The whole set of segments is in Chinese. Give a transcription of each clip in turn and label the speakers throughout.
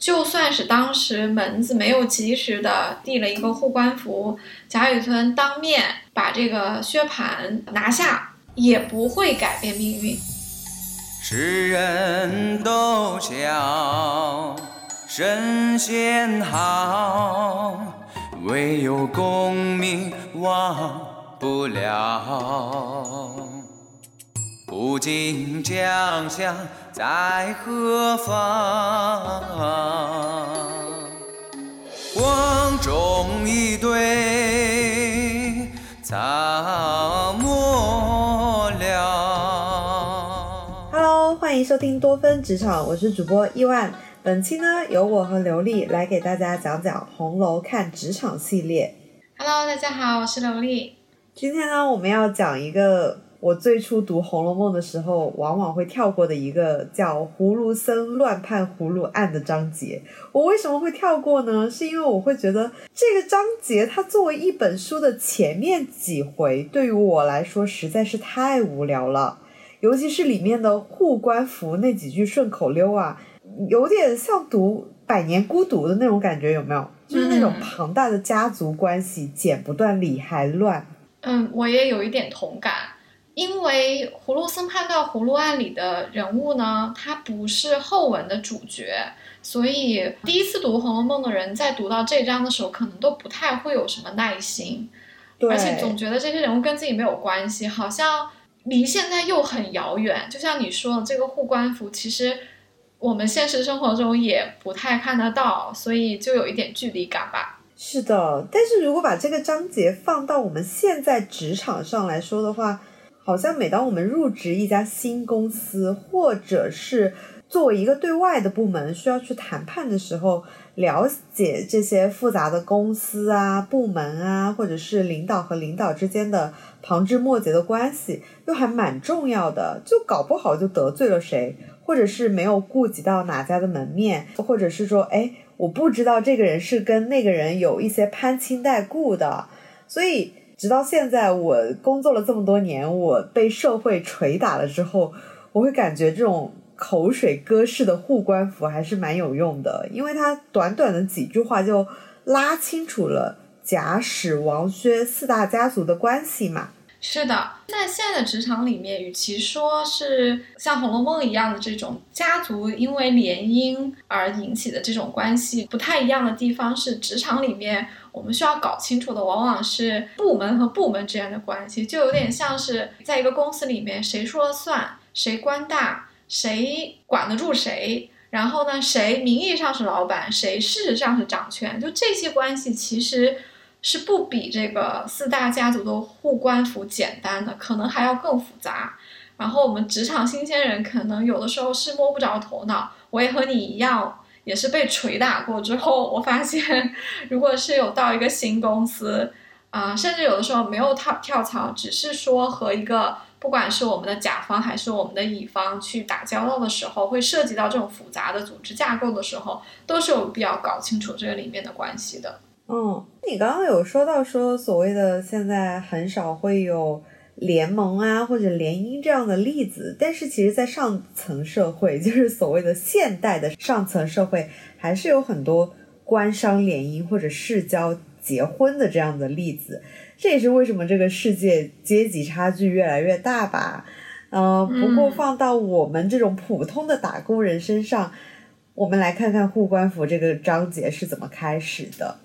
Speaker 1: 就算是当时门子没有及时的递了一个护官符，贾雨村当面把这个薛蟠拿下，也不会改变命运。
Speaker 2: 世人都笑神仙好，唯有功名忘不了。古今将相在何方？光中一对草没了。
Speaker 3: Hello，欢迎收听多芬职场，我是主播伊万。本期呢，由我和刘丽来给大家讲讲《红楼看职场》系列。
Speaker 1: Hello，大家好，我是刘丽。
Speaker 3: 今天呢，我们要讲一个我最初读《红楼梦》的时候，往往会跳过的一个叫“葫芦僧乱判葫芦案”的章节。我为什么会跳过呢？是因为我会觉得这个章节它作为一本书的前面几回，对于我来说实在是太无聊了。尤其是里面的护官符那几句顺口溜啊，有点像读《百年孤独》的那种感觉，有没有？就是那种庞大的家族关系，剪不断，理还乱。
Speaker 1: 嗯，我也有一点同感，因为葫芦僧判断葫芦案里的人物呢，他不是后文的主角，所以第一次读《红楼梦》的人在读到这章的时候，可能都不太会有什么耐心，
Speaker 3: 对，
Speaker 1: 而且总觉得这些人物跟自己没有关系，好像离现在又很遥远。就像你说的，这个护官符其实我们现实生活中也不太看得到，所以就有一点距离感吧。
Speaker 3: 是的，但是如果把这个章节放到我们现在职场上来说的话，好像每当我们入职一家新公司，或者是作为一个对外的部门需要去谈判的时候，了解这些复杂的公司啊、部门啊，或者是领导和领导之间的旁枝末节的关系，又还蛮重要的。就搞不好就得罪了谁，或者是没有顾及到哪家的门面，或者是说，哎。我不知道这个人是跟那个人有一些攀亲带故的，所以直到现在我工作了这么多年，我被社会捶打了之后，我会感觉这种口水歌式的护官符还是蛮有用的，因为它短短的几句话就拉清楚了贾史王薛四大家族的关系嘛。
Speaker 1: 是的，在现在的职场里面，与其说是像《红楼梦》一样的这种家族因为联姻而引起的这种关系，不太一样的地方是，职场里面我们需要搞清楚的往往是部门和部门之间的关系，就有点像是在一个公司里面，谁说了算，谁官大，谁管得住谁。然后呢，谁名义上是老板，谁事实上是掌权，就这些关系其实。是不比这个四大家族的互官符简单的，可能还要更复杂。然后我们职场新鲜人可能有的时候是摸不着头脑。我也和你一样，也是被捶打过之后，我发现，如果是有到一个新公司，啊、甚至有的时候没有跳跳槽，只是说和一个不管是我们的甲方还是我们的乙方去打交道的时候，会涉及到这种复杂的组织架构的时候，都是有必要搞清楚这个里面的关系的。
Speaker 3: 嗯，你刚刚有说到说所谓的现在很少会有联盟啊或者联姻这样的例子，但是其实，在上层社会，就是所谓的现代的上层社会，还是有很多官商联姻或者世交结婚的这样的例子。这也是为什么这个世界阶级差距越来越大吧。呃，不过放到我们这种普通的打工人身上，我们来看看护官符这个章节是怎么开始的。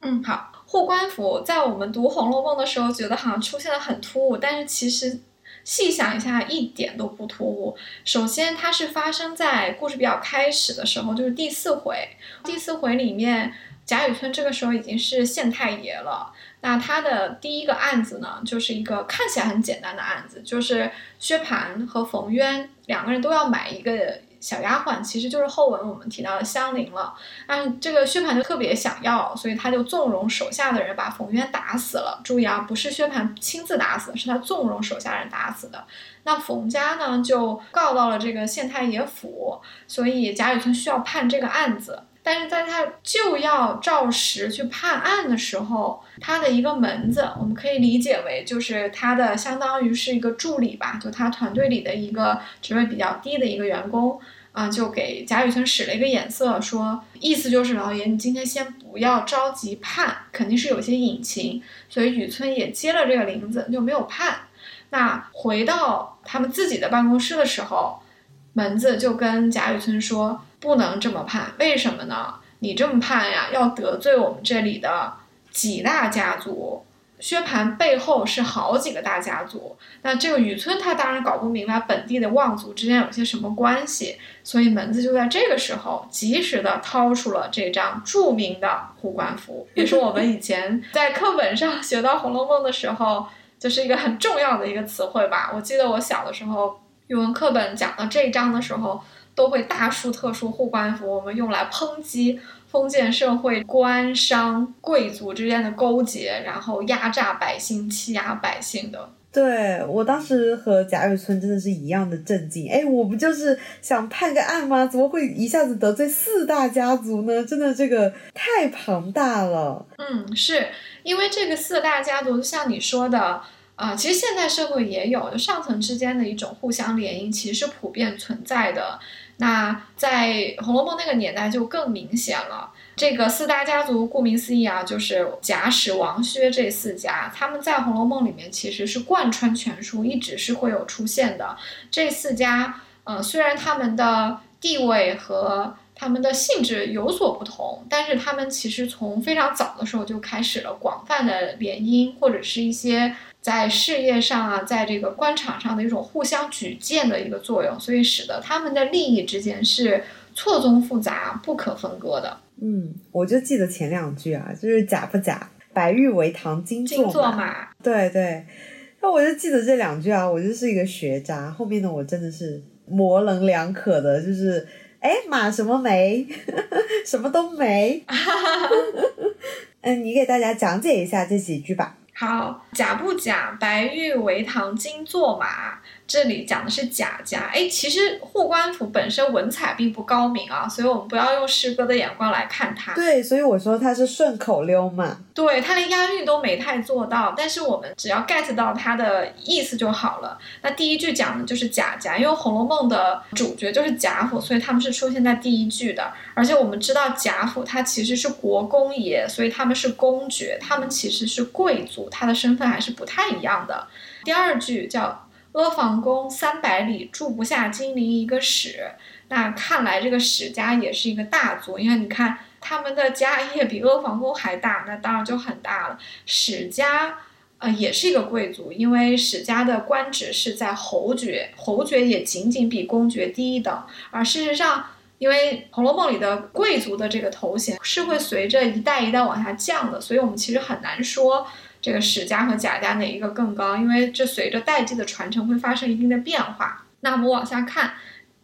Speaker 1: 嗯，好，护官符在我们读《红楼梦》的时候，觉得好像出现的很突兀，但是其实细想一下，一点都不突兀。首先，它是发生在故事比较开始的时候，就是第四回。第四回里面，贾雨村这个时候已经是县太爷了。那他的第一个案子呢，就是一个看起来很简单的案子，就是薛蟠和冯渊两个人都要买一个。小丫鬟其实就是后文我们提到的香菱了，但这个薛蟠就特别想要，所以他就纵容手下的人把冯渊打死了。注意啊，不是薛蟠亲自打死，是他纵容手下人打死的。那冯家呢就告到了这个县太爷府，所以贾雨村需要判这个案子。但是在他就要照实去判案的时候，他的一个门子，我们可以理解为就是他的相当于是一个助理吧，就他团队里的一个职位比较低的一个员工，啊，就给贾雨村使了一个眼色，说意思就是老爷，你今天先不要着急判，肯定是有些隐情，所以雨村也接了这个铃子，就没有判。那回到他们自己的办公室的时候，门子就跟贾雨村说，不能这么判，为什么呢？你这么判呀，要得罪我们这里的几大家族。薛蟠背后是好几个大家族，那这个雨村他当然搞不明白本地的望族之间有些什么关系，所以门子就在这个时候及时的掏出了这张著名的护官符，也是我们以前在课本上 学到《红楼梦》的时候，就是一个很重要的一个词汇吧。我记得我小的时候语文课本讲到这一章的时候，都会大书特书护官符，我们用来抨击。封建社会官商贵族之间的勾结，然后压榨百姓、欺压百姓的。
Speaker 3: 对我当时和贾雨村真的是一样的震惊。哎，我不就是想判个案吗？怎么会一下子得罪四大家族呢？真的这个太庞大了。
Speaker 1: 嗯，是因为这个四大家族，像你说的啊，其实现代社会也有，就上层之间的一种互相联姻，其实是普遍存在的。那在《红楼梦》那个年代就更明显了。这个四大家族，顾名思义啊，就是贾史王薛这四家，他们在《红楼梦》里面其实是贯穿全书，一直是会有出现的。这四家，呃，虽然他们的地位和他们的性质有所不同，但是他们其实从非常早的时候就开始了广泛的联姻，或者是一些。在事业上啊，在这个官场上的一种互相举荐的一个作用，所以使得他们的利益之间是错综复杂、不可分割的。
Speaker 3: 嗯，我就记得前两句啊，就是假不假，白玉为堂金
Speaker 1: 作马。
Speaker 3: 对对，那我就记得这两句啊，我就是一个学渣。后面的我真的是模棱两可的，就是哎马什么没，什么都没。嗯，你给大家讲解一下这几句吧。
Speaker 1: 好，假不假？白玉为堂金作马。这里讲的是贾家，哎，其实护官符本身文采并不高明啊，所以我们不要用诗歌的眼光来看它。
Speaker 3: 对，所以我说它是顺口溜嘛。
Speaker 1: 对，它连押韵都没太做到，但是我们只要 get 到它的意思就好了。那第一句讲的就是贾家，因为《红楼梦》的主角就是贾府，所以他们是出现在第一句的。而且我们知道贾府他其实是国公爷，所以他们是公爵，他们其实是贵族，他的身份还是不太一样的。第二句叫。阿房宫三百里，住不下金陵一个史。那看来这个史家也是一个大族，因为你看他们的家业比阿房宫还大，那当然就很大了。史家，呃，也是一个贵族，因为史家的官职是在侯爵，侯爵也仅仅比公爵低一等。而事实上，因为《红楼梦》里的贵族的这个头衔是会随着一代一代往下降的，所以我们其实很难说。这个史家和贾家哪一个更高？因为这随着代际的传承会发生一定的变化。那我们往下看，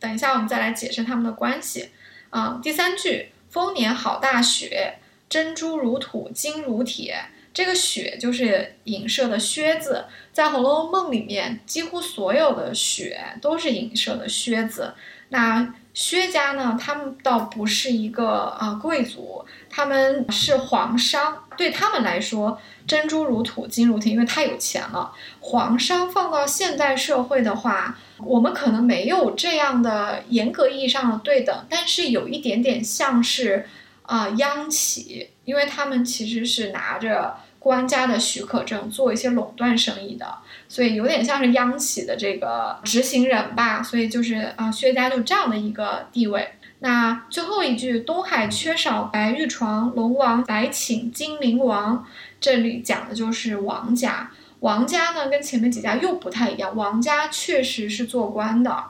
Speaker 1: 等一下我们再来解释他们的关系。啊，第三句“丰年好大雪，珍珠如土，金如铁”，这个“雪”就是影射的靴子。在《红楼梦》里面，几乎所有的雪都是影射的靴子。那薛家呢？他们倒不是一个啊贵族，他们是皇商。对他们来说，珍珠如土，金如铁，因为太有钱了。皇商放到现代社会的话，我们可能没有这样的严格意义上的对等，但是有一点点像是啊央企，因为他们其实是拿着官家的许可证做一些垄断生意的。所以有点像是央企的这个执行人吧，所以就是啊，薛家就这样的一个地位。那最后一句“东海缺少白玉床，龙王来请金陵王”，这里讲的就是王家。王家呢，跟前面几家又不太一样。王家确实是做官的，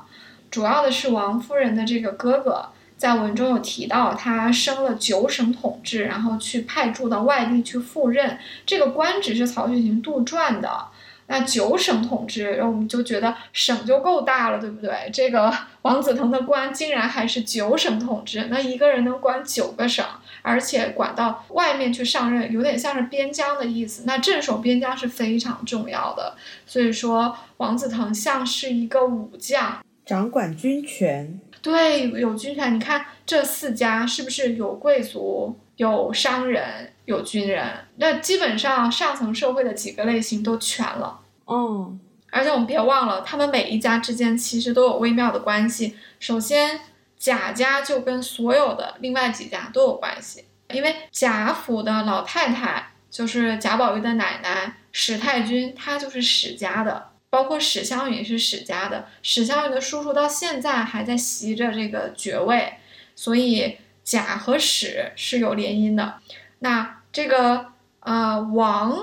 Speaker 1: 主要的是王夫人的这个哥哥，在文中有提到，他升了九省统制，然后去派驻到外地去赴任，这个官职是曹雪芹杜撰的。那九省统治，然后我们就觉得省就够大了，对不对？这个 王子腾的官竟然还是九省统治，那一个人能管九个省，而且管到外面去上任，有点像是边疆的意思。那镇守边疆是非常重要的，所以说王子腾像是一个武将，
Speaker 3: 掌管军权。
Speaker 1: 对，有军权。你看这四家是不是有贵族？有商人，有军人，那基本上上层社会的几个类型都全了。
Speaker 3: 嗯，
Speaker 1: 而且我们别忘了，他们每一家之间其实都有微妙的关系。首先，贾家就跟所有的另外几家都有关系，因为贾府的老太太就是贾宝玉的奶奶史太君，她就是史家的，包括史湘云是史家的，史湘云的叔叔到现在还在袭着这个爵位，所以贾和史是有联姻的。那这个呃王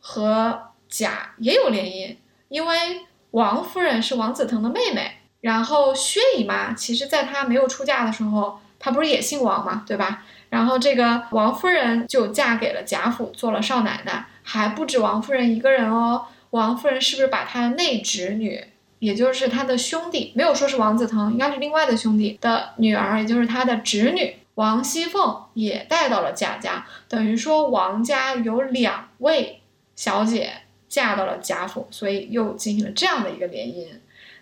Speaker 1: 和贾也有联姻，因为王夫人是王子腾的妹妹。然后薛姨妈，其实在她没有出嫁的时候，她不是也姓王嘛，对吧？然后这个王夫人就嫁给了贾府，做了少奶奶。还不止王夫人一个人哦，王夫人是不是把她的内侄女，也就是她的兄弟，没有说是王子腾，应该是另外的兄弟的女儿，也就是她的侄女王熙凤也带到了贾家，等于说王家有两位小姐嫁到了贾府，所以又进行了这样的一个联姻。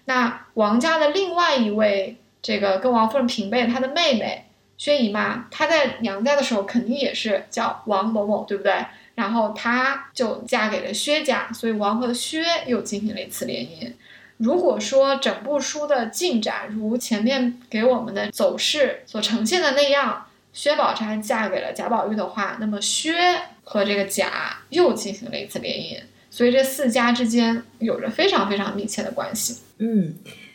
Speaker 1: 那王家的另外一位，这个跟王夫人平辈，她的妹妹薛姨妈，她在娘家的时候肯定也是叫王某某，对不对？然后她就嫁给了薛家，所以王和薛又进行了一次联姻。如果说整部书的进展如前面给我们的走势所呈现的那样，薛宝钗嫁给了贾宝玉的话，那么薛和这个贾又进行了一次联姻。所以这四家之间有着非常非常密切的关系。
Speaker 3: 嗯，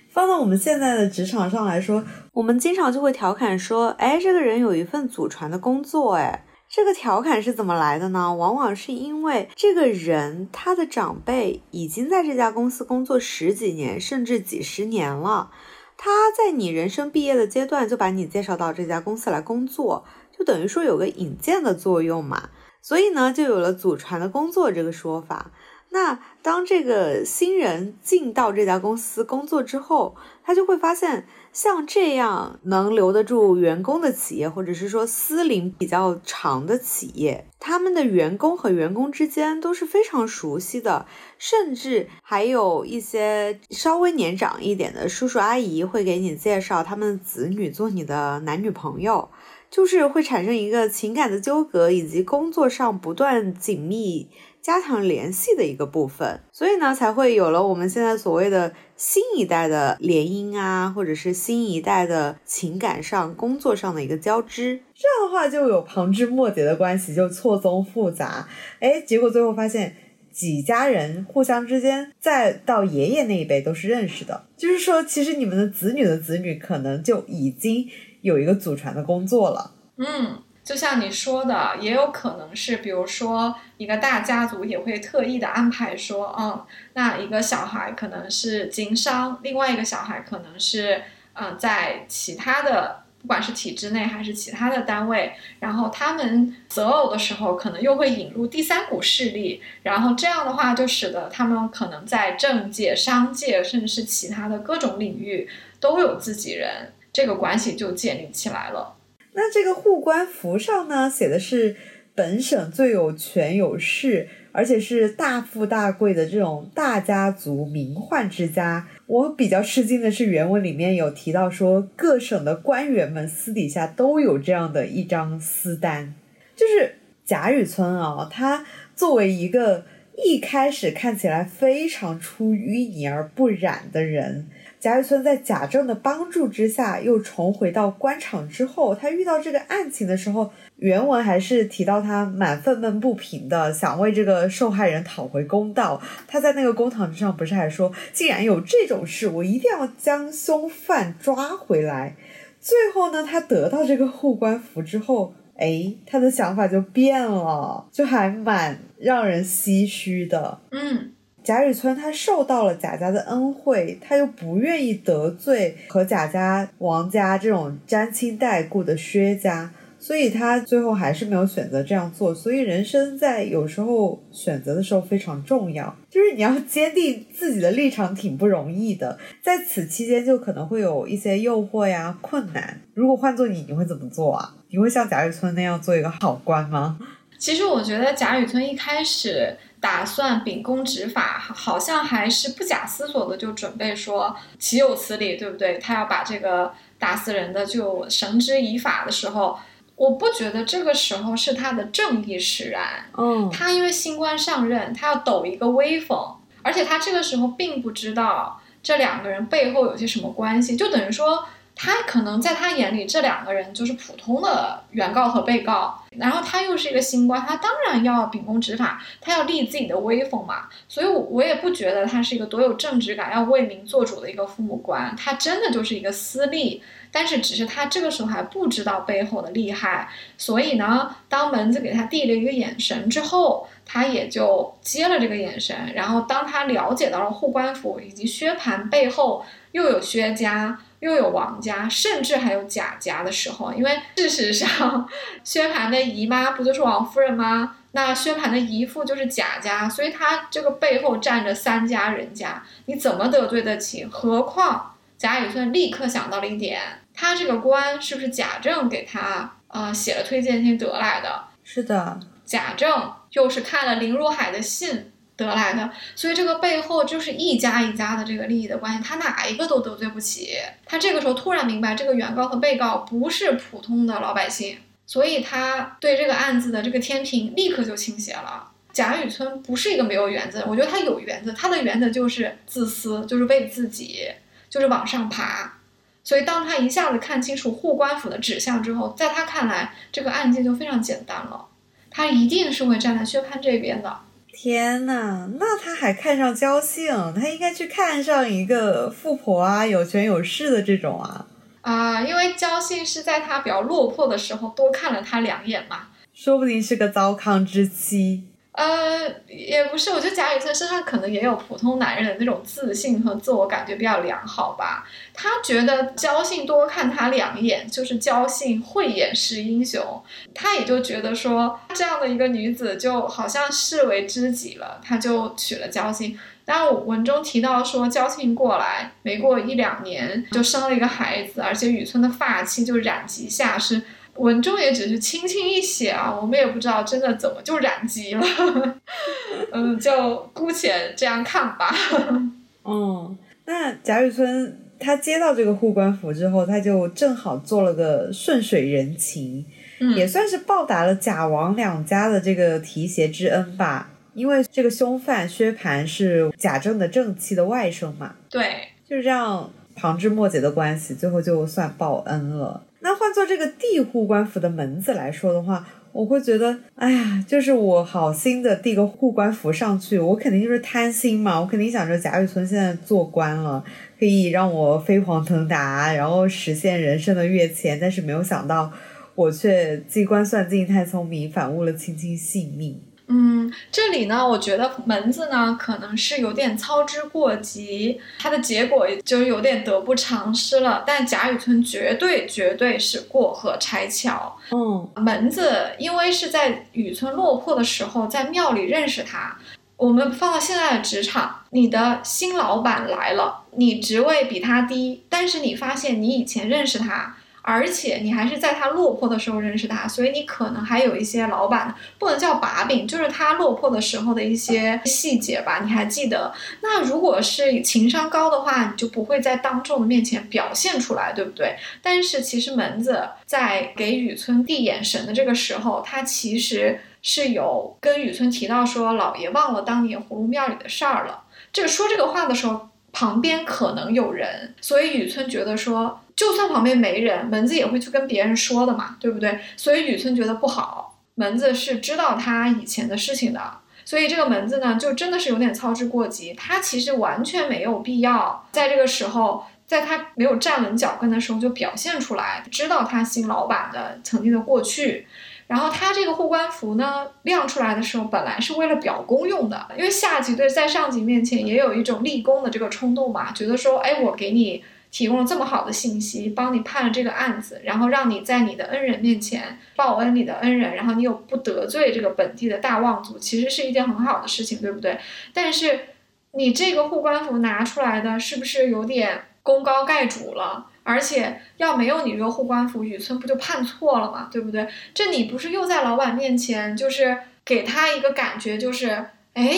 Speaker 3: 放到我们现在的职场上来说，我们经常就会调侃说：“哎，这个人有一份祖传的工作。”哎，这个调侃是怎么来的呢？往往是因为这个人他的长辈已经在这家公司工作十几年，甚至几十年了。他在你人生毕业的阶段就把你介绍到这家公司来工作，就等于说有个引荐的作用嘛。所以呢，就有了祖传的工作这个说法。那当这个新人进到这家公司工作之后，他就会发现，像这样能留得住员工的企业，或者是说私龄比较长的企业，他们的员工和员工之间都是非常熟悉的，甚至还有一些稍微年长一点的叔叔阿姨会给你介绍他们的子女做你的男女朋友，就是会产生一个情感的纠葛，以及工作上不断紧密。加强联系的一个部分，所以呢，才会有了我们现在所谓的新一代的联姻啊，或者是新一代的情感上、工作上的一个交织。这样的话，就有旁枝末节的关系，就错综复杂。哎，结果最后发现几家人互相之间，再到爷爷那一辈都是认识的，就是说，其实你们的子女的子女可能就已经有一个祖传的工作了。
Speaker 1: 嗯。就像你说的，也有可能是，比如说一个大家族也会特意的安排说，嗯，那一个小孩可能是经商，另外一个小孩可能是，嗯，在其他的，不管是体制内还是其他的单位，然后他们择偶的时候，可能又会引入第三股势力，然后这样的话就使得他们可能在政界、商界，甚至是其他的各种领域都有自己人，这个关系就建立起来了。
Speaker 3: 那这个护官符上呢，写的是本省最有权有势，而且是大富大贵的这种大家族名宦之家。我比较吃惊的是，原文里面有提到说，各省的官员们私底下都有这样的一张私单。就是贾雨村啊，他作为一个一开始看起来非常出淤泥而不染的人。贾雨村在贾政的帮助之下，又重回到官场之后，他遇到这个案情的时候，原文还是提到他蛮愤懑不平的，想为这个受害人讨回公道。他在那个公堂之上，不是还说，既然有这种事，我一定要将凶犯抓回来。最后呢，他得到这个护官符之后，哎，他的想法就变了，就还蛮让人唏嘘的。
Speaker 1: 嗯。
Speaker 3: 贾雨村他受到了贾家的恩惠，他又不愿意得罪和贾家、王家这种沾亲带故的薛家，所以他最后还是没有选择这样做。所以人生在有时候选择的时候非常重要，就是你要坚定自己的立场，挺不容易的。在此期间就可能会有一些诱惑呀、困难。如果换做你，你会怎么做啊？你会像贾雨村那样做一个好官吗？
Speaker 1: 其实我觉得贾雨村一开始。打算秉公执法，好像还是不假思索的就准备说岂有此理，对不对？他要把这个打死人的就绳之以法的时候，我不觉得这个时候是他的正义使然。
Speaker 3: 嗯，
Speaker 1: 他因为新官上任，他要抖一个威风，而且他这个时候并不知道这两个人背后有些什么关系，就等于说他可能在他眼里，这两个人就是普通的原告和被告，然后他又是一个新官，他当然要秉公执法，他要立自己的威风嘛。所以，我我也不觉得他是一个多有正直感、要为民做主的一个父母官，他真的就是一个私利。但是，只是他这个时候还不知道背后的厉害，所以呢，当门子给他递了一个眼神之后，他也就接了这个眼神。然后，当他了解到了护官府以及薛蟠背后又有薛家。又有王家，甚至还有贾家的时候，因为事实上，薛蟠的姨妈不就是王夫人吗？那薛蟠的姨父就是贾家，所以他这个背后站着三家人家，你怎么得罪得起？何况贾雨村立刻想到了一点，他这个官是不是贾政给他啊写了推荐信得来的？
Speaker 3: 是的，
Speaker 1: 贾政又是看了林如海的信。得来的，所以这个背后就是一家一家的这个利益的关系，他哪一个都得罪不起。他这个时候突然明白，这个原告和被告不是普通的老百姓，所以他对这个案子的这个天平立刻就倾斜了。贾雨村不是一个没有原则，我觉得他有原则，他的原则就是自私，就是为自己，就是往上爬。所以当他一下子看清楚护官府的指向之后，在他看来，这个案件就非常简单了，他一定是会站在薛蟠这边的。
Speaker 3: 天呐，那他还看上焦姓？他应该去看上一个富婆啊，有权有势的这种啊。
Speaker 1: 啊，因为焦姓是在他比较落魄的时候多看了他两眼嘛。
Speaker 3: 说不定是个糟糠之妻。
Speaker 1: 呃，也不是，我觉得贾雨村身上可能也有普通男人的那种自信和自我感觉比较良好吧。他觉得焦信多看他两眼，就是焦信慧眼识英雄，他也就觉得说这样的一个女子就好像视为知己了，他就娶了焦信。当然，我文中提到说焦信过来没过一两年就生了一个孩子，而且雨村的发妻就染疾下世。文中也只是轻轻一写啊，我们也不知道真的怎么就染疾了，嗯，就姑且这样看吧。
Speaker 3: 嗯，那贾雨村他接到这个护官符之后，他就正好做了个顺水人情，也算是报答了贾王两家的这个提携之恩吧。因为这个凶犯薛蟠是贾政的正妻的外甥嘛，
Speaker 1: 对，
Speaker 3: 就是这样旁枝末节的关系，最后就算报恩了。那换做这个递护官符的门子来说的话，我会觉得，哎呀，就是我好心的递个护官符上去，我肯定就是贪心嘛，我肯定想着贾雨村现在做官了，可以让我飞黄腾达，然后实现人生的跃迁，但是没有想到，我却机关算尽太聪明，反误了卿卿性命。
Speaker 1: 嗯，这里呢，我觉得门子呢可能是有点操之过急，它的结果就有点得不偿失了。但贾雨村绝对绝对是过河拆桥。
Speaker 3: 嗯，
Speaker 1: 门子因为是在雨村落魄的时候在庙里认识他。我们放到现在的职场，你的新老板来了，你职位比他低，但是你发现你以前认识他。而且你还是在他落魄的时候认识他，所以你可能还有一些老板不能叫把柄，就是他落魄的时候的一些细节吧，你还记得？那如果是情商高的话，你就不会在当众的面前表现出来，对不对？但是其实门子在给雨村递眼神的这个时候，他其实是有跟雨村提到说，老爷忘了当年葫芦庙里的事儿了。这说这个话的时候，旁边可能有人，所以雨村觉得说。就算旁边没人，门子也会去跟别人说的嘛，对不对？所以雨村觉得不好，门子是知道他以前的事情的，所以这个门子呢，就真的是有点操之过急。他其实完全没有必要在这个时候，在他没有站稳脚跟的时候就表现出来，知道他新老板的曾经的过去。然后他这个护官符呢亮出来的时候，本来是为了表功用的，因为下级对在上级面前也有一种立功的这个冲动嘛，觉得说，哎，我给你。提供了这么好的信息，帮你判了这个案子，然后让你在你的恩人面前报恩你的恩人，然后你又不得罪这个本地的大望族，其实是一件很好的事情，对不对？但是你这个护官符拿出来的是不是有点功高盖主了？而且要没有你这个护官符，雨村不就判错了吗？对不对？这你不是又在老板面前就是给他一个感觉，就是哎。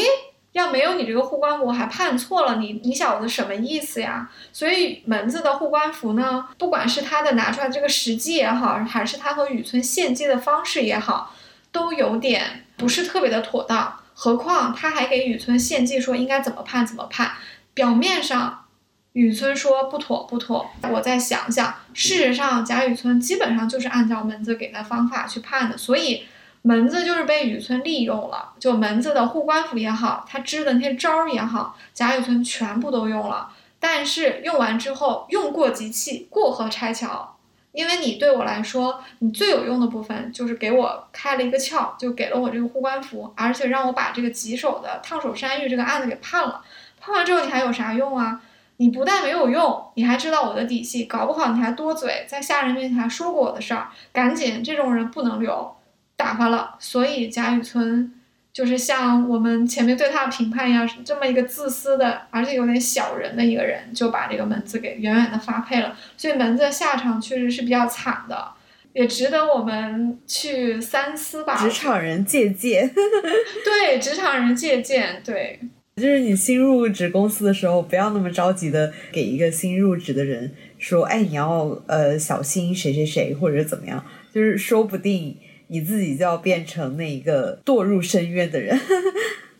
Speaker 1: 要没有你这个护官符，还判错了，你你小子什么意思呀？所以门子的护官符呢，不管是他的拿出来这个时机也好，还是他和雨村献祭的方式也好，都有点不是特别的妥当。何况他还给雨村献祭说应该怎么判怎么判，表面上雨村说不妥不妥，我再想想。事实上，贾雨村基本上就是按照门子给的方法去判的，所以门子就是被雨村利用了。就门子的护官符也好，他支的那些招儿也好，贾雨村全部都用了。但是用完之后，用过即弃，过河拆桥。因为你对我来说，你最有用的部分就是给我开了一个窍，就给了我这个护官符，而且让我把这个棘手的烫手山芋这个案子给判了。判完之后，你还有啥用啊？你不但没有用，你还知道我的底细，搞不好你还多嘴，在下人面前还说过我的事儿。赶紧，这种人不能留，打发了。所以贾雨村。就是像我们前面对他的评判一样，这么一个自私的，而且有点小人的一个人，就把这个门子给远远的发配了。所以门子的下场确实是比较惨的，也值得我们去三思吧。
Speaker 3: 职场人借鉴，
Speaker 1: 对，职场人借鉴，对，
Speaker 3: 就是你新入职公司的时候，不要那么着急的给一个新入职的人说，哎，你要呃小心谁谁谁，或者怎么样，就是说不定。你自己就要变成那一个堕入深渊的人，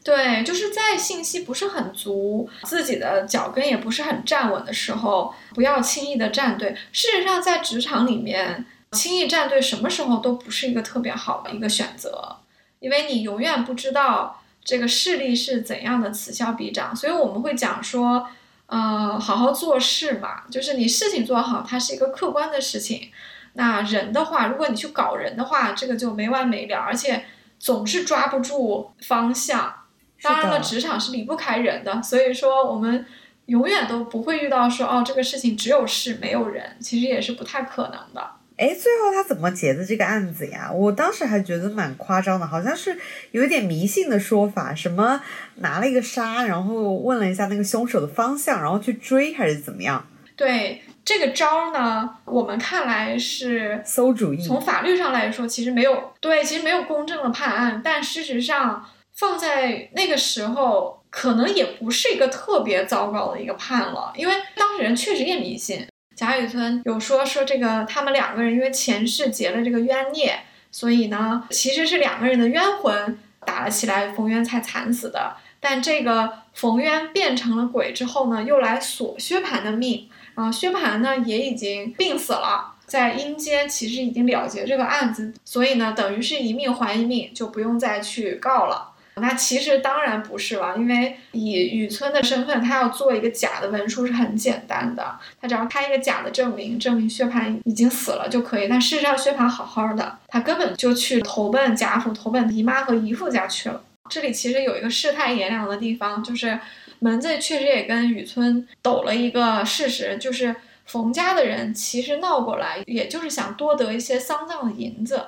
Speaker 1: 对，就是在信息不是很足，自己的脚跟也不是很站稳的时候，不要轻易的站队。事实上，在职场里面，轻易站队什么时候都不是一个特别好的一个选择，因为你永远不知道这个势力是怎样的此消彼长。所以我们会讲说，呃，好好做事嘛，就是你事情做好，它是一个客观的事情。那人的话，如果你去搞人的话，这个就没完没了，而且总是抓不住方向。当然了，职场是离不开人的，所以说我们永远都不会遇到说哦，这个事情只有事没有人，其实也是不太可能的。
Speaker 3: 哎，最后他怎么结的这个案子呀？我当时还觉得蛮夸张的，好像是有一点迷信的说法，什么拿了一个沙，然后问了一下那个凶手的方向，然后去追还是怎么样？
Speaker 1: 对。这个招呢，我们看来是
Speaker 3: 馊主意。
Speaker 1: 从法律上来说，其实没有对，其实没有公正的判案。但事实上，放在那个时候，可能也不是一个特别糟糕的一个判了，因为当事人确实也迷信。贾雨村有说说这个，他们两个人因为前世结了这个冤孽，所以呢，其实是两个人的冤魂打了起来，冯渊才惨死的。但这个冯渊变成了鬼之后呢，又来索薛蟠的命。啊，薛蟠呢也已经病死了，在阴间其实已经了结这个案子，所以呢，等于是一命还一命，就不用再去告了。那其实当然不是了，因为以雨村的身份，他要做一个假的文书是很简单的，他只要开一个假的证明，证明薛蟠已经死了就可以。但事实上，薛蟠好好的，他根本就去投奔贾府，投奔姨妈和姨父家去了。这里其实有一个世态炎凉的地方，就是。门子确实也跟雨村抖了一个事实，就是冯家的人其实闹过来，也就是想多得一些丧葬的银子，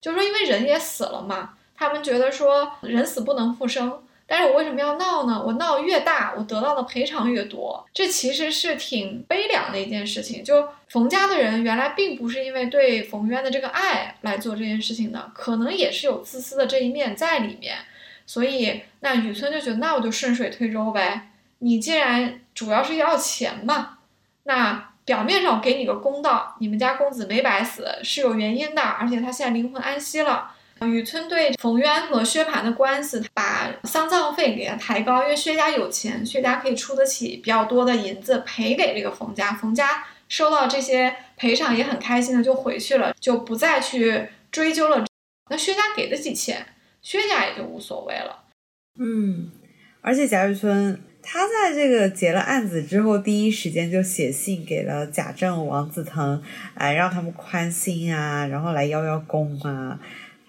Speaker 1: 就是说因为人也死了嘛，他们觉得说人死不能复生，但是我为什么要闹呢？我闹越大，我得到的赔偿越多，这其实是挺悲凉的一件事情。就冯家的人原来并不是因为对冯渊的这个爱来做这件事情的，可能也是有自私的这一面在里面。所以，那雨村就觉得，那我就顺水推舟呗。你既然主要是要钱嘛，那表面上我给你个公道，你们家公子没白死，是有原因的，而且他现在灵魂安息了。雨村对冯渊和薛蟠的官司，把丧葬费给他抬高，因为薛家有钱，薛家可以出得起比较多的银子赔给这个冯家，冯家收到这些赔偿也很开心的就回去了，就不再去追究了。那薛家给得起钱。薛家也就无所谓了，
Speaker 3: 嗯，而且贾雨村他在这个结了案子之后，第一时间就写信给了贾政、王子腾，哎，让他们宽心啊，然后来邀邀功啊。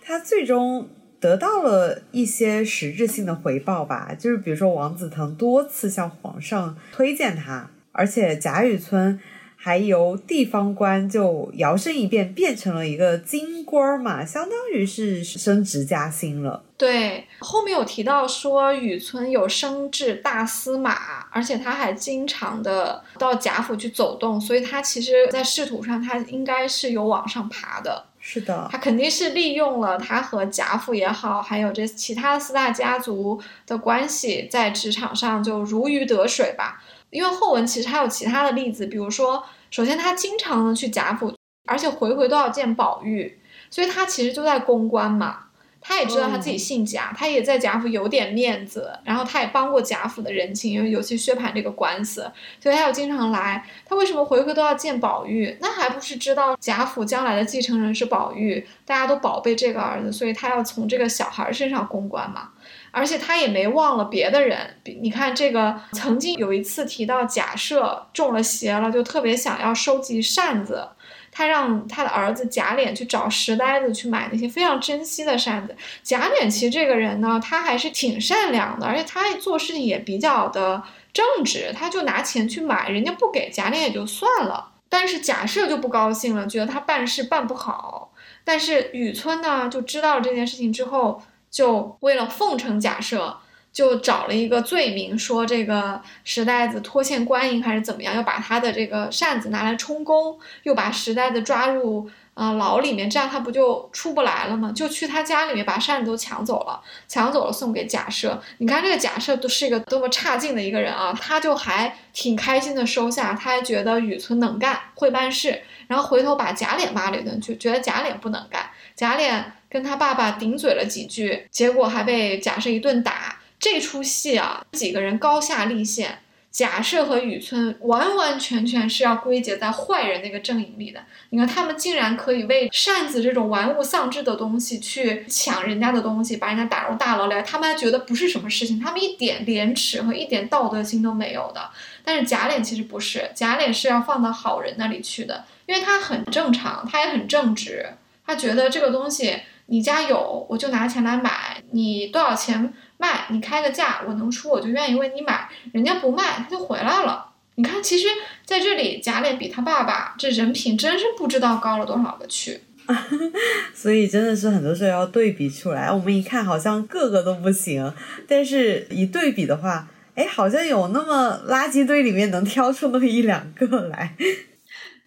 Speaker 3: 他最终得到了一些实质性的回报吧，就是比如说王子腾多次向皇上推荐他，而且贾雨村。还由地方官就摇身一变变成了一个京官嘛，相当于是升职加薪了。
Speaker 1: 对，后面有提到说雨村有升至大司马，而且他还经常的到贾府去走动，所以他其实，在仕途上他应该是有往上爬的。
Speaker 3: 是的，
Speaker 1: 他肯定是利用了他和贾府也好，还有这其他四大家族的关系，在职场上就如鱼得水吧。因为后文其实还有其他的例子，比如说，首先他经常的去贾府，而且回回都要见宝玉，所以他其实就在公关嘛。他也知道他自己姓贾，他也在贾府有点面子，然后他也帮过贾府的人情，因为尤其薛蟠这个官司，所以他要经常来。他为什么回回都要见宝玉？那还不是知道贾府将来的继承人是宝玉，大家都宝贝这个儿子，所以他要从这个小孩身上公关嘛。而且他也没忘了别的人，你看这个曾经有一次提到贾赦中了邪了，就特别想要收集扇子。他让他的儿子贾琏去找石呆子去买那些非常珍惜的扇子。贾琏其实这个人呢，他还是挺善良的，而且他做事情也比较的正直。他就拿钱去买，人家不给贾琏也就算了。但是贾赦就不高兴了，觉得他办事办不好。但是雨村呢，就知道了这件事情之后，就为了奉承贾赦。就找了一个罪名，说这个石呆子拖欠官银还是怎么样，要把他的这个扇子拿来充公，又把石呆子抓入啊牢里面，这样他不就出不来了吗？就去他家里面把扇子都抢走了，抢走了送给贾赦。你看这个贾赦都是一个多么差劲的一个人啊，他就还挺开心的收下，他还觉得雨村能干会办事，然后回头把贾琏骂了一顿，就觉得贾琏不能干。贾琏跟他爸爸顶嘴了几句，结果还被假设一顿打。这出戏啊，几个人高下立现，假设和雨村完完全全是要归结在坏人那个阵营里的。你看，他们竟然可以为扇子这种玩物丧志的东西去抢人家的东西，把人家打入大牢来，他们还觉得不是什么事情，他们一点廉耻和一点道德心都没有的。但是假脸其实不是，假脸是要放到好人那里去的，因为他很正常，他也很正直，他觉得这个东西你家有，我就拿钱来买，你多少钱？卖，你开个价，我能出，我就愿意为你买。人家不卖，他就回来了。你看，其实在这里，贾琏比他爸爸这人品真是不知道高了多少个去。
Speaker 3: 所以真的是很多时候要对比出来。我们一看好像个个都不行，但是一对比的话，哎，好像有那么垃圾堆里面能挑出那么一两个来。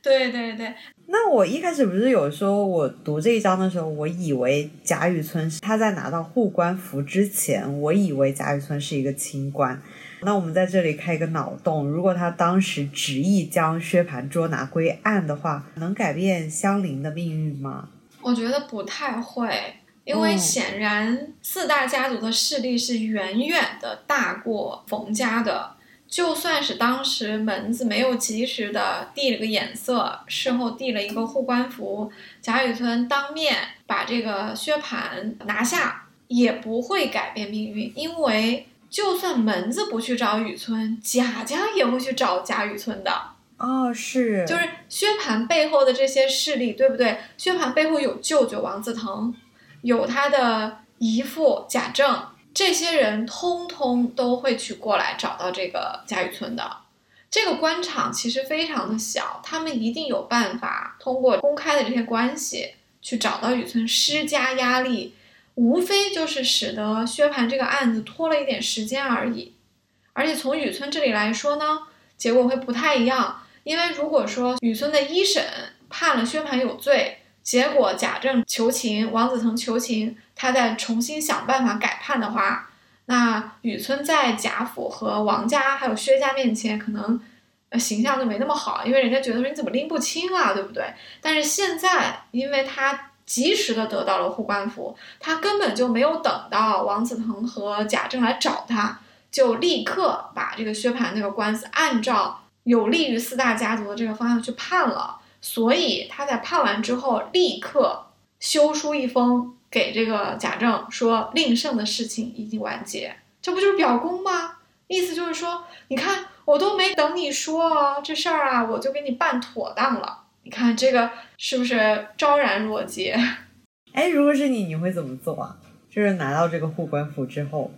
Speaker 1: 对 对对。
Speaker 3: 那我一开始不是有说，我读这一章的时候，我以为贾雨村他在拿到护官符之前，我以为贾雨村是一个清官。那我们在这里开一个脑洞，如果他当时执意将薛蟠捉拿归案的话，能改变香菱的命运吗？
Speaker 1: 我觉得不太会，因为显然四大家族的势力是远远的大过冯家的。就算是当时门子没有及时的递了个眼色，事后递了一个护官符，贾雨村当面把这个薛蟠拿下，也不会改变命运。因为就算门子不去找雨村，贾家也会去找贾雨村的。
Speaker 3: 哦，是，
Speaker 1: 就是薛蟠背后的这些势力，对不对？薛蟠背后有舅舅王子腾，有他的姨父贾政。这些人通通都会去过来找到这个贾雨村的，这个官场其实非常的小，他们一定有办法通过公开的这些关系去找到雨村，施加压力，无非就是使得薛蟠这个案子拖了一点时间而已。而且从雨村这里来说呢，结果会不太一样，因为如果说雨村的一审判了薛蟠有罪。结果贾政求情，王子腾求情，他再重新想办法改判的话，那雨村在贾府和王家还有薛家面前，可能形象就没那么好，因为人家觉得说你怎么拎不清啊，对不对？但是现在，因为他及时的得到了护官符，他根本就没有等到王子腾和贾政来找他，就立刻把这个薛蟠那个官司按照有利于四大家族的这个方向去判了。所以他在判完之后，立刻修书一封给这个贾政，说令圣的事情已经完结，这不就是表功吗？意思就是说，你看我都没等你说这事儿啊，我就给你办妥当了。你看这个是不是昭然若揭？
Speaker 3: 哎，如果是你，你会怎么做啊？就是拿到这个护官符之后，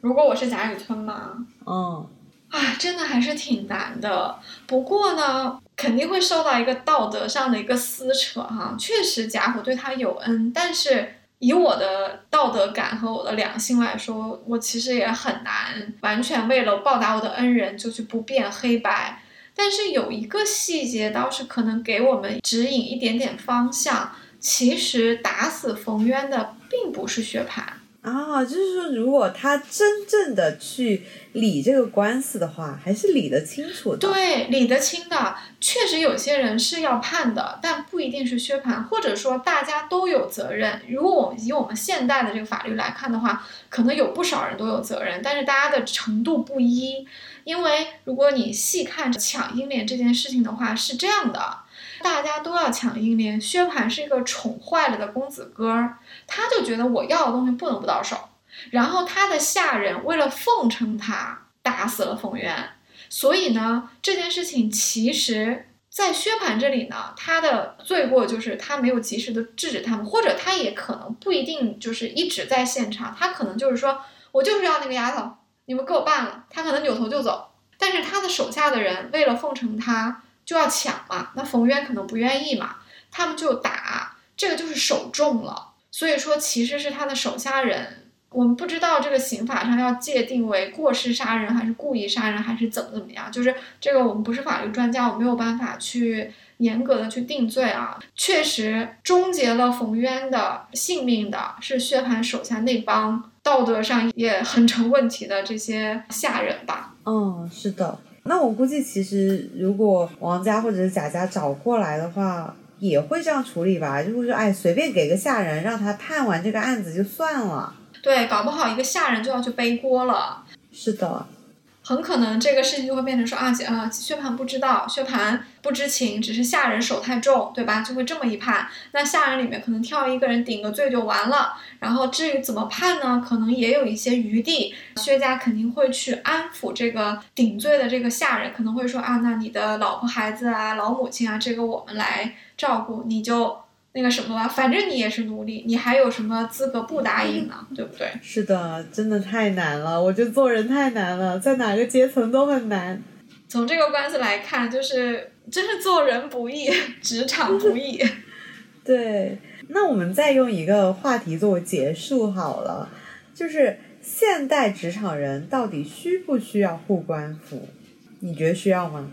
Speaker 1: 如果我是贾雨村嘛，
Speaker 3: 嗯。
Speaker 1: 啊，真的还是挺难的。不过呢，肯定会受到一个道德上的一个撕扯哈。确实，贾府对他有恩，但是以我的道德感和我的良心来说，我其实也很难完全为了报答我的恩人就去不辨黑白。但是有一个细节倒是可能给我们指引一点点方向。其实打死冯渊的并不是薛蟠。
Speaker 3: 啊，就是说，如果他真正的去理这个官司的话，还是理得清楚的。
Speaker 1: 对，理得清的，确实有些人是要判的，但不一定是薛蟠，或者说大家都有责任。如果我们以我们现代的这个法律来看的话，可能有不少人都有责任，但是大家的程度不一。因为如果你细看抢英莲这件事情的话，是这样的。大家都要抢英莲，薛蟠是一个宠坏了的公子哥儿，他就觉得我要的东西不能不到手。然后他的下人为了奉承他，打死了冯渊。所以呢，这件事情其实，在薛蟠这里呢，他的罪过就是他没有及时的制止他们，或者他也可能不一定就是一直在现场，他可能就是说我就是要那个丫头，你们给我办了，他可能扭头就走。但是他的手下的人为了奉承他。就要抢嘛，那冯渊可能不愿意嘛，他们就打，这个就是手重了。所以说，其实是他的手下人，我们不知道这个刑法上要界定为过失杀人还是故意杀人还是怎么怎么样，就是这个我们不是法律专家，我没有办法去严格的去定罪啊。确实，终结了冯渊的性命的是薛蟠手下那帮道德上也很成问题的这些下人吧？
Speaker 3: 嗯，是的。那我估计，其实如果王家或者是贾家找过来的话，也会这样处理吧，就会说，哎，随便给个下人，让他判完这个案子就算了。
Speaker 1: 对，搞不好一个下人就要去背锅了。
Speaker 3: 是的。
Speaker 1: 很可能这个事情就会变成说啊，啊，薛蟠不知道，薛蟠不知情，只是下人手太重，对吧？就会这么一判。那下人里面可能挑一个人顶个罪就完了。然后至于怎么判呢？可能也有一些余地。薛家肯定会去安抚这个顶罪的这个下人，可能会说啊，那你的老婆孩子啊，老母亲啊，这个我们来照顾，你就。那个什么吧，反正你也是奴隶，你还有什么资格不答应呢？对不对？
Speaker 3: 是的，真的太难了。我觉得做人太难了，在哪个阶层都很难。
Speaker 1: 从这个关系来看，就是真是做人不易，职场不易。
Speaker 3: 对，那我们再用一个话题作为结束好了，就是现代职场人到底需不需要护官服？你觉得需要吗？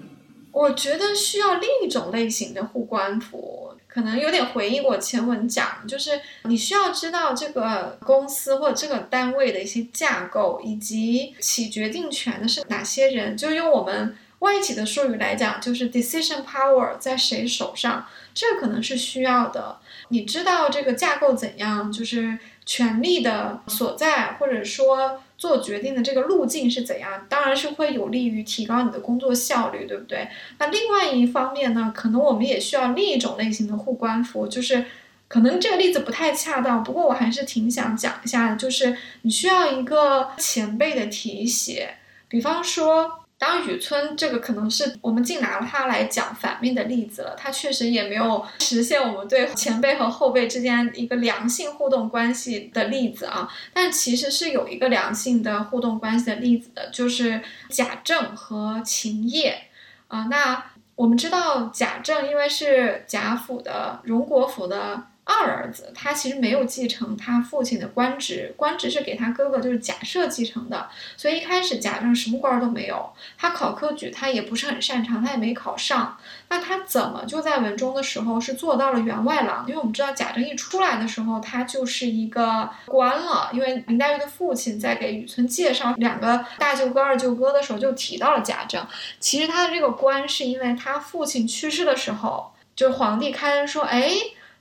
Speaker 1: 我觉得需要另一种类型的护官符。可能有点回应我前文讲，就是你需要知道这个公司或者这个单位的一些架构，以及起决定权的是哪些人。就用我们外企的术语来讲，就是 decision power 在谁手上，这可能是需要的。你知道这个架构怎样，就是权力的所在，或者说。做决定的这个路径是怎样？当然是会有利于提高你的工作效率，对不对？那另外一方面呢，可能我们也需要另一种类型的护官服，就是可能这个例子不太恰当，不过我还是挺想讲一下的，就是你需要一个前辈的提携，比方说。当雨村这个可能是我们尽拿它来讲反面的例子了，它确实也没有实现我们对前辈和后辈之间一个良性互动关系的例子啊。但其实是有一个良性的互动关系的例子的，就是贾政和秦业啊。那我们知道贾政因为是贾府的荣国府的。二儿子他其实没有继承他父亲的官职，官职是给他哥哥就是贾赦继承的，所以一开始贾政什么官儿都没有。他考科举他也不是很擅长，他也没考上。那他怎么就在文中的时候是做到了员外郎？因为我们知道贾政一出来的时候他就是一个官了，因为林黛玉的父亲在给雨村介绍两个大舅哥二舅哥的时候就提到了贾政。其实他的这个官是因为他父亲去世的时候，就是皇帝开恩说，哎。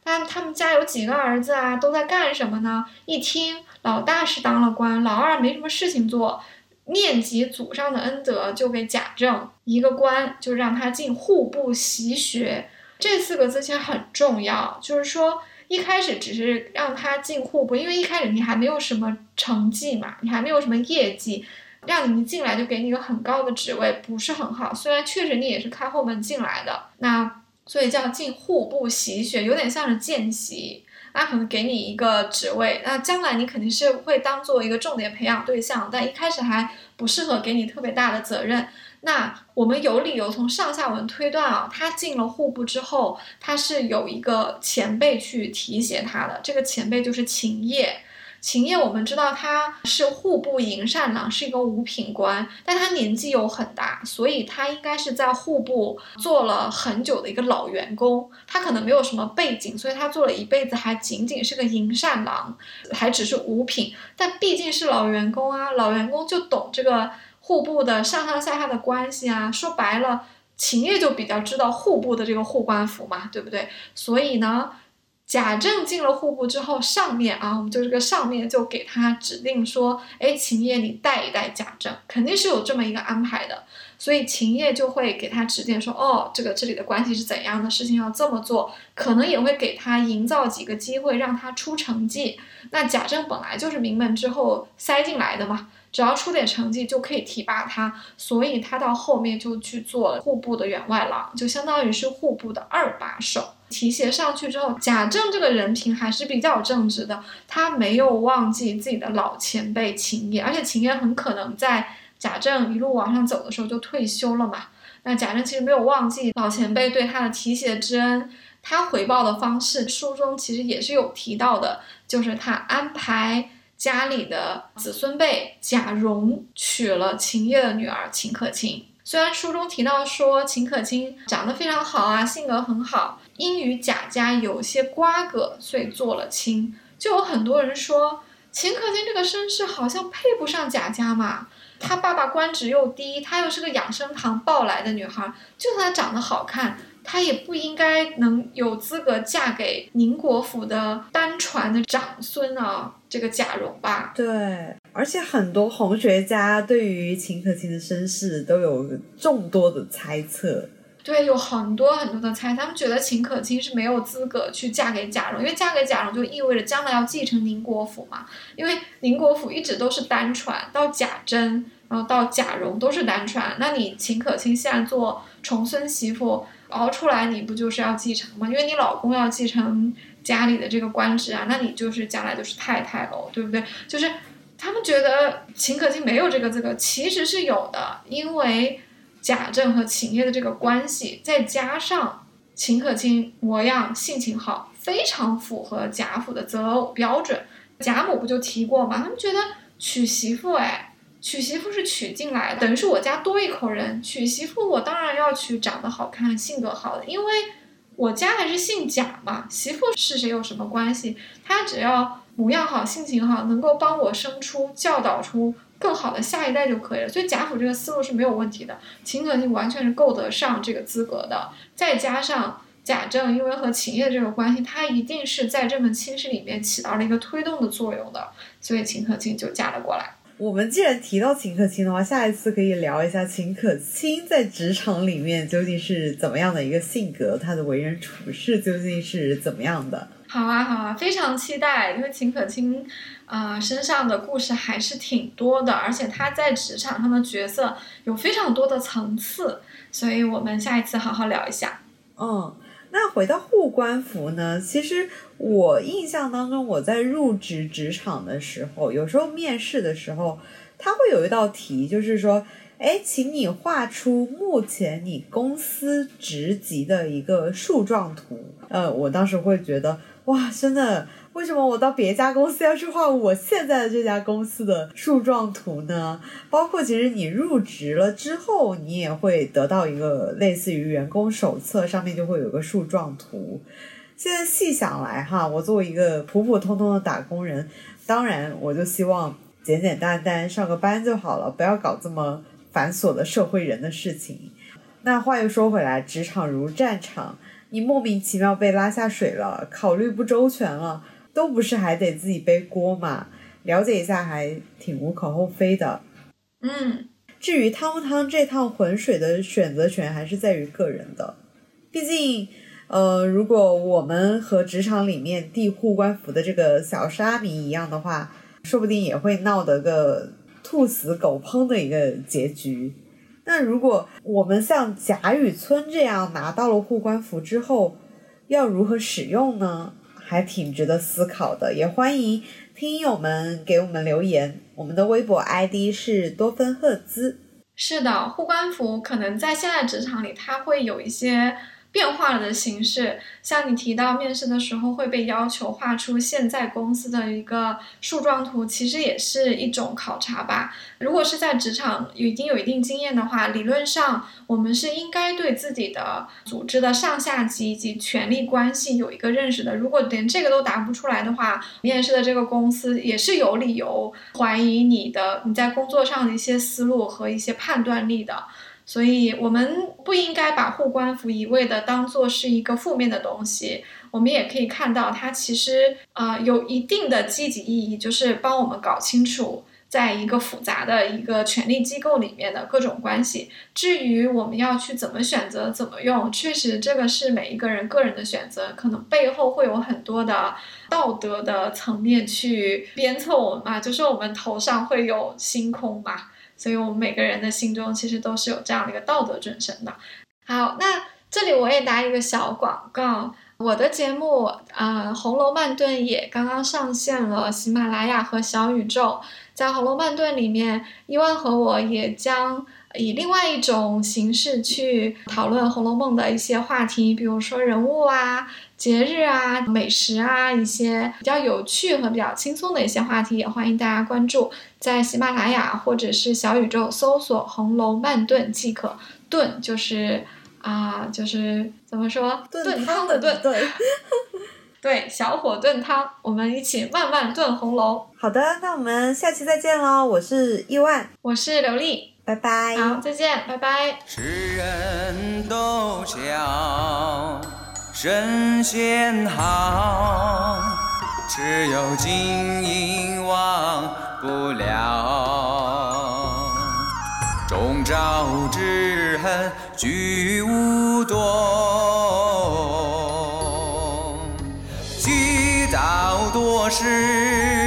Speaker 1: 但他们家有几个儿子啊？都在干什么呢？一听，老大是当了官，老二没什么事情做，念及祖上的恩德，就给贾政一个官，就让他进户部习学。这四个字其实很重要，就是说一开始只是让他进户部，因为一开始你还没有什么成绩嘛，你还没有什么业绩，让你一进来就给你一个很高的职位，不是很好。虽然确实你也是开后门进来的，那。所以叫进户部习学，有点像是见习，那可能给你一个职位，那将来你肯定是会当做一个重点培养对象，但一开始还不适合给你特别大的责任。那我们有理由从上下文推断啊，他进了户部之后，他是有一个前辈去提携他的，这个前辈就是秦业。秦业我们知道他是户部营善郎，是一个五品官，但他年纪又很大，所以他应该是在户部做了很久的一个老员工。他可能没有什么背景，所以他做了一辈子还仅仅是个营善郎，还只是五品。但毕竟是老员工啊，老员工就懂这个户部的上上下下的关系啊。说白了，秦业就比较知道户部的这个护官服嘛，对不对？所以呢。贾政进了户部之后，上面啊，我们就这个上面就给他指定说，哎，秦业你带一带贾政，肯定是有这么一个安排的。所以秦业就会给他指点说，哦，这个这里的关系是怎样的，事情要这么做，可能也会给他营造几个机会让他出成绩。那贾政本来就是名门之后塞进来的嘛，只要出点成绩就可以提拔他，所以他到后面就去做了户部的员外郎，就相当于是户部的二把手。提携上去之后，贾政这个人品还是比较正直的，他没有忘记自己的老前辈秦业，而且秦业很可能在贾政一路往上走的时候就退休了嘛。那贾政其实没有忘记老前辈对他的提携之恩，他回报的方式，书中其实也是有提到的，就是他安排家里的子孙辈贾蓉娶了秦业的女儿秦可卿。虽然书中提到说秦可卿长得非常好啊，性格很好。因与贾家有些瓜葛，所以做了亲。就有很多人说，秦可卿这个身世好像配不上贾家嘛。她爸爸官职又低，她又是个养生堂抱来的女孩，就算她长得好看，她也不应该能有资格嫁给宁国府的单传的长孙啊，这个贾蓉吧。
Speaker 3: 对，而且很多红学家对于秦可卿的身世都有众多的猜测。
Speaker 1: 对，有很多很多的猜，他们觉得秦可卿是没有资格去嫁给贾蓉，因为嫁给贾蓉就意味着将来要继承宁国府嘛。因为宁国府一直都是单传，到贾珍，然后到贾蓉都是单传。那你秦可卿现在做重孙媳妇熬出来，你不就是要继承吗？因为你老公要继承家里的这个官职啊，那你就是将来就是太太喽，对不对？就是他们觉得秦可卿没有这个资格，其实是有的，因为。贾政和秦业的这个关系，再加上秦可卿模样、性情好，非常符合贾府的择偶标准。贾母不就提过吗？他们觉得娶媳妇，哎，娶媳妇是娶进来的，等于是我家多一口人。娶媳妇，我当然要娶长得好看、性格好的，因为我家还是姓贾嘛。媳妇是谁有什么关系？她只要模样好、性情好，能够帮我生出、教导出。更好的下一代就可以了，所以贾府这个思路是没有问题的。秦可卿完全是够得上这个资格的，再加上贾政因为和秦业这个关系，他一定是在这门亲事里面起到了一个推动的作用的，所以秦可卿就嫁了过来。
Speaker 3: 我们既然提到秦可卿的话，下一次可以聊一下秦可卿在职场里面究竟是怎么样的一个性格，她的为人处事究竟是怎么样的。
Speaker 1: 好啊，好啊，非常期待，因为秦可卿，啊，身上的故事还是挺多的，而且她在职场上的角色有非常多的层次，所以我们下一次好好聊一下。
Speaker 3: 嗯，那回到护官符呢？其实我印象当中，我在入职职场的时候，有时候面试的时候，他会有一道题，就是说，哎，请你画出目前你公司职级的一个树状图。呃，我当时会觉得。哇，真的？为什么我到别家公司要去画我现在的这家公司的树状图呢？包括其实你入职了之后，你也会得到一个类似于员工手册，上面就会有个树状图。现在细想来哈，我作为一个普普通通的打工人，当然我就希望简简单单上个班就好了，不要搞这么繁琐的社会人的事情。那话又说回来，职场如战场。你莫名其妙被拉下水了，考虑不周全了，都不是还得自己背锅嘛？了解一下还挺无可厚非的。
Speaker 1: 嗯，
Speaker 3: 至于汤不汤这趟浑水的选择权还是在于个人的，毕竟，呃，如果我们和职场里面递护官符的这个小沙弥一样的话，说不定也会闹得个兔死狗烹的一个结局。那如果我们像贾雨村这样拿到了护官符之后，要如何使用呢？还挺值得思考的。也欢迎听友们给我们留言，我们的微博 ID 是多芬赫兹。
Speaker 1: 是的，护官符可能在现在职场里，它会有一些变化了的形式。像你提到面试的时候会被要求画出现在公司的一个树状图，其实也是一种考察吧。如果是在职场已经有一定经验的话，理论上我们是应该对自己的组织的上下级以及权力关系有一个认识的。如果连这个都答不出来的话，面试的这个公司也是有理由怀疑你的你在工作上的一些思路和一些判断力的。所以，我们不应该把护官符一味的当做是一个负面的东西。我们也可以看到，它其实啊有一定的积极意义，就是帮我们搞清楚，在一个复杂的一个权力机构里面的各种关系。至于我们要去怎么选择、怎么用，确实这个是每一个人个人的选择，可能背后会有很多的道德的层面去鞭策我们嘛，就是我们头上会有星空嘛。所以，我们每个人的心中其实都是有这样的一个道德准绳的。好，那这里我也打一个小广告，我的节目啊，《红楼慢顿》也刚刚上线了喜马拉雅和小宇宙。在《红楼慢顿》里面，伊万和我也将以另外一种形式去讨论《红楼梦》的一些话题，比如说人物啊。节日啊，美食啊，一些比较有趣和比较轻松的一些话题，也欢迎大家关注，在喜马拉雅或者是小宇宙搜索《红楼慢炖》即可。炖就是啊，就是怎么说？
Speaker 3: 炖
Speaker 1: 汤的炖。
Speaker 3: 对，
Speaker 1: 对，小火炖汤，我们一起慢慢炖红楼。
Speaker 3: 好的，那我们下期再见喽！我是亿万，
Speaker 1: 我是刘丽，
Speaker 3: 拜拜。
Speaker 1: 好，再见，拜拜。
Speaker 2: 世人都笑。神仙好，只有金银忘不了。中招之恨俱无多，积道多时。